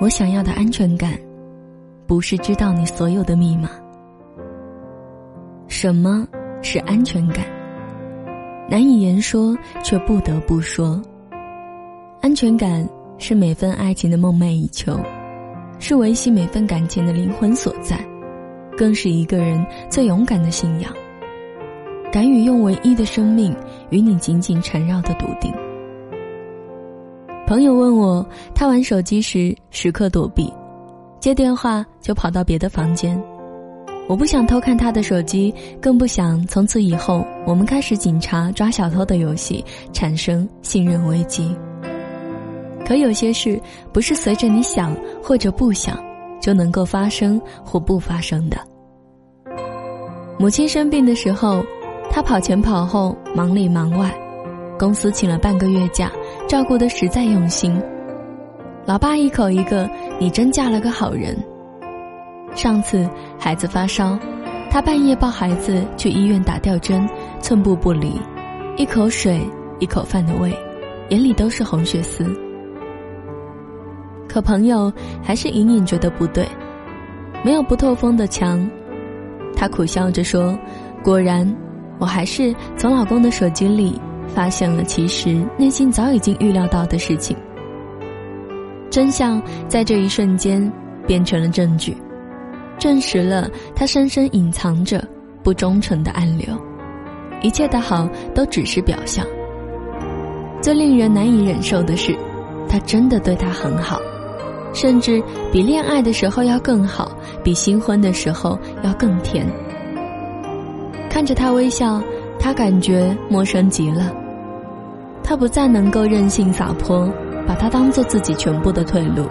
我想要的安全感，不是知道你所有的密码。什么是安全感？难以言说，却不得不说。安全感是每份爱情的梦寐以求，是维系每份感情的灵魂所在，更是一个人最勇敢的信仰。敢于用唯一的生命与你紧紧缠绕的笃定。朋友问我，他玩手机时时刻躲避，接电话就跑到别的房间。我不想偷看他的手机，更不想从此以后我们开始警察抓小偷的游戏，产生信任危机。可有些事不是随着你想或者不想就能够发生或不发生的。母亲生病的时候，他跑前跑后，忙里忙外，公司请了半个月假，照顾的实在用心。老爸一口一个：“你真嫁了个好人。”上次孩子发烧，他半夜抱孩子去医院打吊针，寸步不离，一口水一口饭的喂，眼里都是红血丝。可朋友还是隐隐觉得不对，没有不透风的墙。他苦笑着说：“果然，我还是从老公的手机里发现了其实内心早已经预料到的事情。真相在这一瞬间变成了证据。”证实了他深深隐藏着不忠诚的暗流，一切的好都只是表象。最令人难以忍受的是，他真的对他很好，甚至比恋爱的时候要更好，比新婚的时候要更甜。看着他微笑，他感觉陌生极了。他不再能够任性洒泼，把他当做自己全部的退路。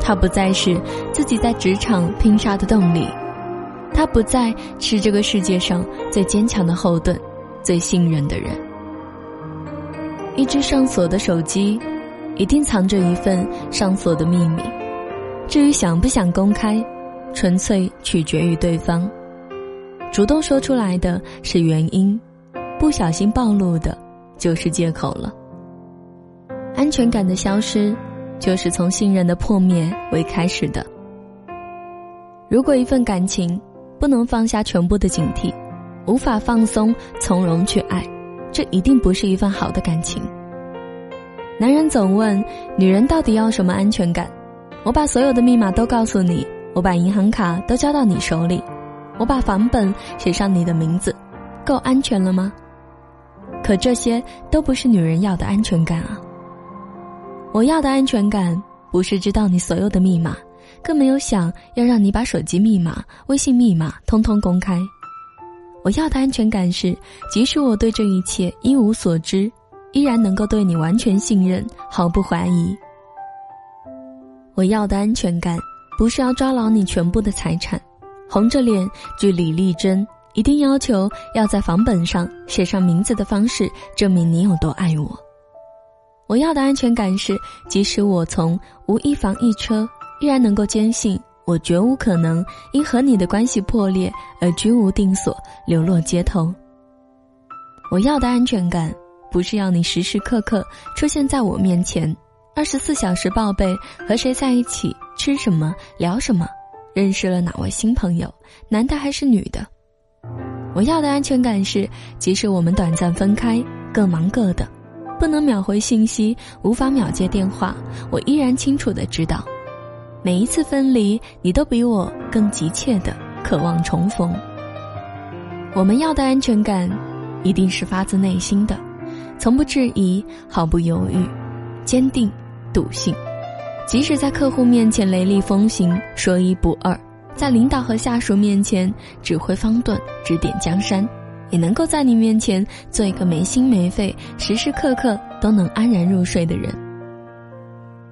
他不再是自己在职场拼杀的动力，他不再是这个世界上最坚强的后盾，最信任的人。一只上锁的手机，一定藏着一份上锁的秘密。至于想不想公开，纯粹取决于对方。主动说出来的是原因，不小心暴露的，就是借口了。安全感的消失。就是从信任的破灭为开始的。如果一份感情不能放下全部的警惕，无法放松从容去爱，这一定不是一份好的感情。男人总问女人到底要什么安全感？我把所有的密码都告诉你，我把银行卡都交到你手里，我把房本写上你的名字，够安全了吗？可这些都不是女人要的安全感啊。我要的安全感，不是知道你所有的密码，更没有想要让你把手机密码、微信密码通通公开。我要的安全感是，即使我对这一切一无所知，依然能够对你完全信任，毫不怀疑。我要的安全感，不是要抓牢你全部的财产，红着脸据理力争，一定要求要在房本上写上名字的方式证明你有多爱我。我要的安全感是，即使我从无一房一车，依然能够坚信我绝无可能因和你的关系破裂而居无定所，流落街头。我要的安全感，不是要你时时刻刻出现在我面前，二十四小时报备和谁在一起、吃什么、聊什么、认识了哪位新朋友，男的还是女的。我要的安全感是，即使我们短暂分开，各忙各的。不能秒回信息，无法秒接电话，我依然清楚的知道，每一次分离，你都比我更急切的渴望重逢。我们要的安全感，一定是发自内心的，从不质疑，毫不犹豫，坚定，笃信。即使在客户面前雷厉风行，说一不二，在领导和下属面前指挥方顿，指点江山。也能够在你面前做一个没心没肺、时时刻刻都能安然入睡的人，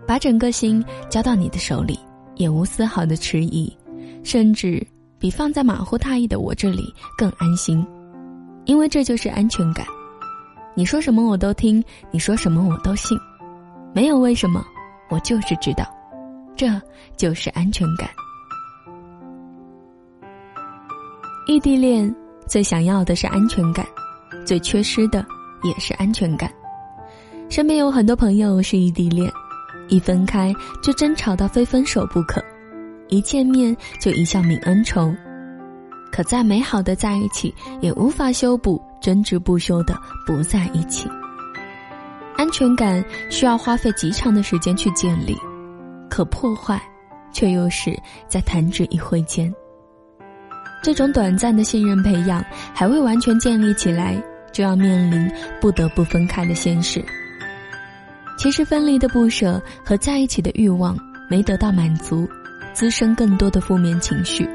把整个心交到你的手里，也无丝毫的迟疑，甚至比放在马虎大意的我这里更安心，因为这就是安全感。你说什么我都听，你说什么我都信，没有为什么，我就是知道，这就是安全感。异地恋。最想要的是安全感，最缺失的也是安全感。身边有很多朋友是异地恋，一分开就争吵到非分手不可，一见面就一笑泯恩仇。可再美好的在一起，也无法修补争执不休的不在一起。安全感需要花费极长的时间去建立，可破坏，却又是在弹指一挥间。这种短暂的信任培养还未完全建立起来，就要面临不得不分开的现实。其实分离的不舍和在一起的欲望没得到满足，滋生更多的负面情绪，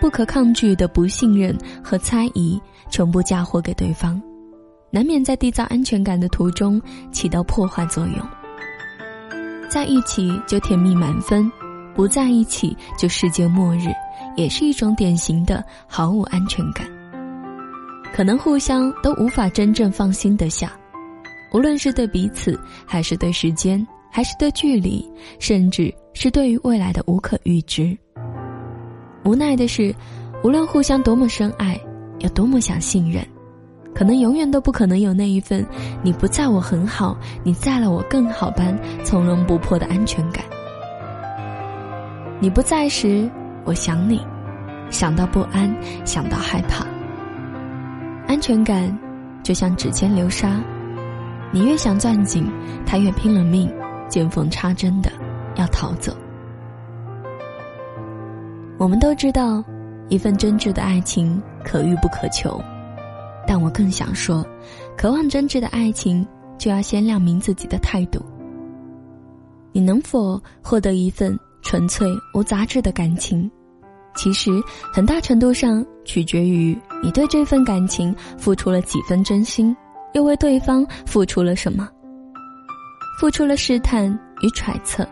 不可抗拒的不信任和猜疑全部嫁祸给对方，难免在缔造安全感的途中起到破坏作用。在一起就甜蜜满分，不在一起就世界末日，也是一种典型的毫无安全感。可能互相都无法真正放心得下。无论是对彼此，还是对时间，还是对距离，甚至是对于未来的无可预知。无奈的是，无论互相多么深爱，有多么想信任，可能永远都不可能有那一份“你不在我很好，你在了我更好”般从容不迫的安全感。你不在时，我想你，想到不安，想到害怕。安全感，就像指尖流沙。你越想攥紧，他越拼了命，见缝插针的要逃走。我们都知道，一份真挚的爱情可遇不可求，但我更想说，渴望真挚的爱情，就要先亮明自己的态度。你能否获得一份纯粹无杂质的感情，其实很大程度上取决于你对这份感情付出了几分真心。又为对方付出了什么？付出了试探与揣测，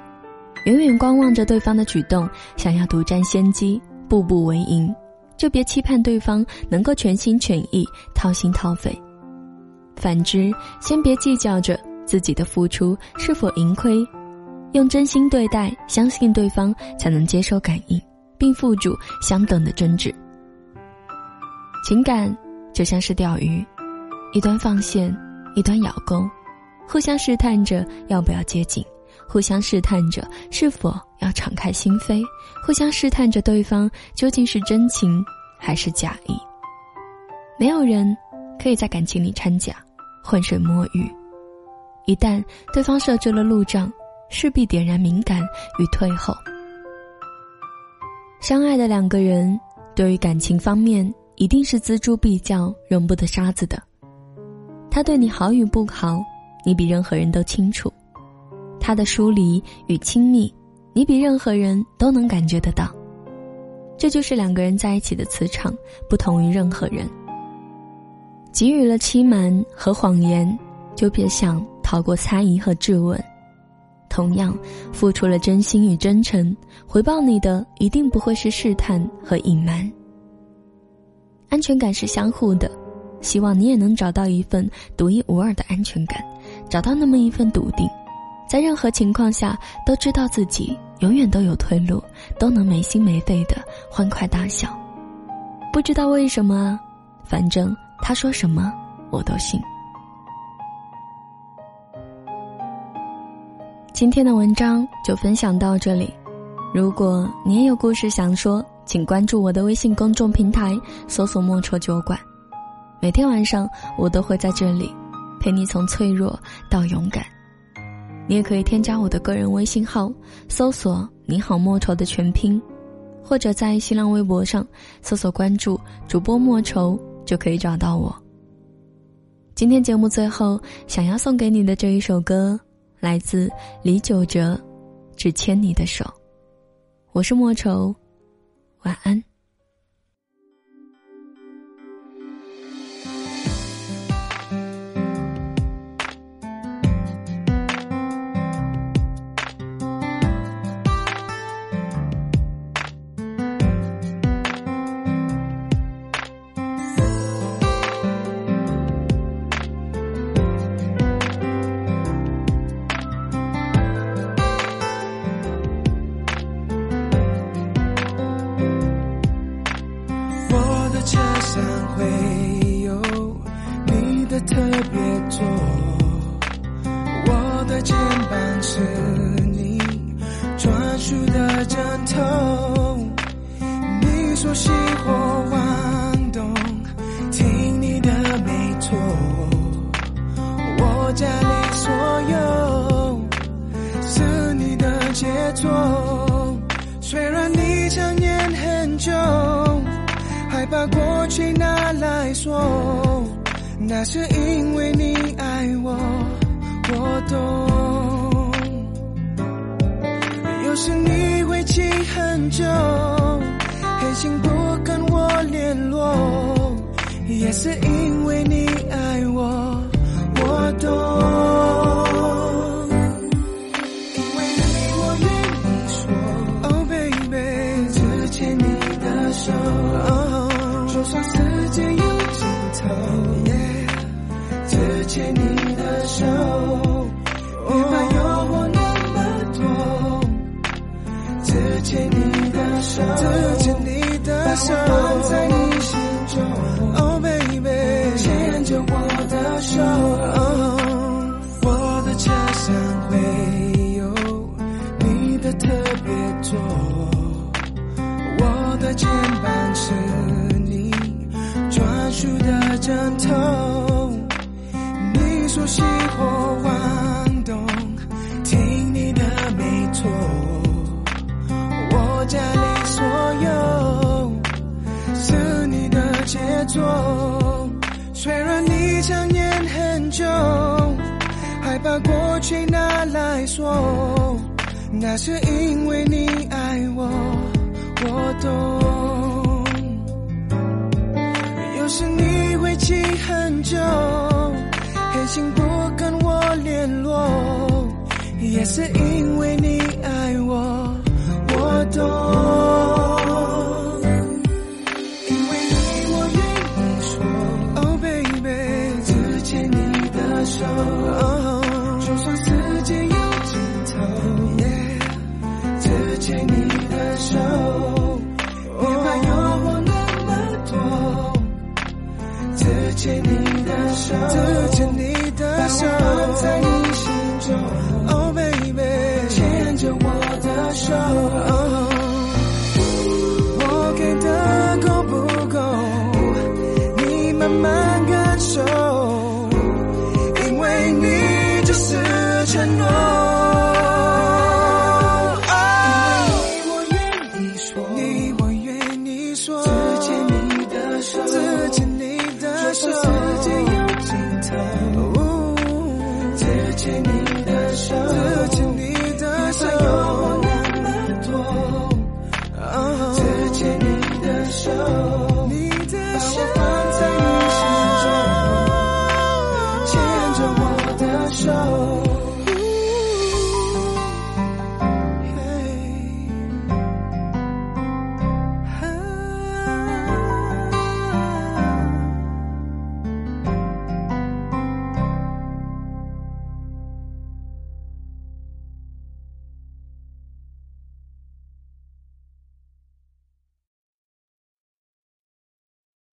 远远观望着对方的举动，想要独占先机，步步为营，就别期盼对方能够全心全意、掏心掏肺。反之，先别计较着自己的付出是否盈亏，用真心对待，相信对方才能接受感应，并付诸相等的真挚。情感就像是钓鱼。一端放线，一端咬钩，互相试探着要不要接近，互相试探着是否要敞开心扉，互相试探着对方究竟是真情还是假意。没有人可以在感情里掺假，浑水摸鱼。一旦对方设置了路障，势必点燃敏感与退后。相爱的两个人，对于感情方面一定是锱铢必较、容不得沙子的。他对你好与不好，你比任何人都清楚；他的疏离与亲密，你比任何人都能感觉得到。这就是两个人在一起的磁场，不同于任何人。给予了欺瞒和谎言，就别想逃过猜疑和质问；同样，付出了真心与真诚，回报你的一定不会是试探和隐瞒。安全感是相互的。希望你也能找到一份独一无二的安全感，找到那么一份笃定，在任何情况下都知道自己永远都有退路，都能没心没肺的欢快大笑。不知道为什么，反正他说什么我都信。今天的文章就分享到这里，如果你也有故事想说，请关注我的微信公众平台，搜索“莫愁酒馆”。每天晚上，我都会在这里，陪你从脆弱到勇敢。你也可以添加我的个人微信号，搜索“你好莫愁”的全拼，或者在新浪微博上搜索关注主播莫愁，就可以找到我。今天节目最后想要送给你的这一首歌，来自李玖哲，《只牵你的手》。我是莫愁，晚安。的枕头。你说熄火晚动，听你的没错。我家里所有是你的杰作，虽然你常念很久，害怕过去拿来说，那是因为你爱我，我懂。有时你会气很久，黑心不跟我联络，也是因为你爱我，我懂。因为你，我愿意说，Oh baby，只牵你的手。Oh, 就算世界只牵你的手，放在你心中。Oh baby，牵着我的手。我的车上会有你的特别座，我的肩膀是你专属的枕头。你说熄火把过去拿来说，那是因为你爱我，我懂。有时你会记很久，狠心不跟我联络，也是因为你牵你的手，只牵你 show.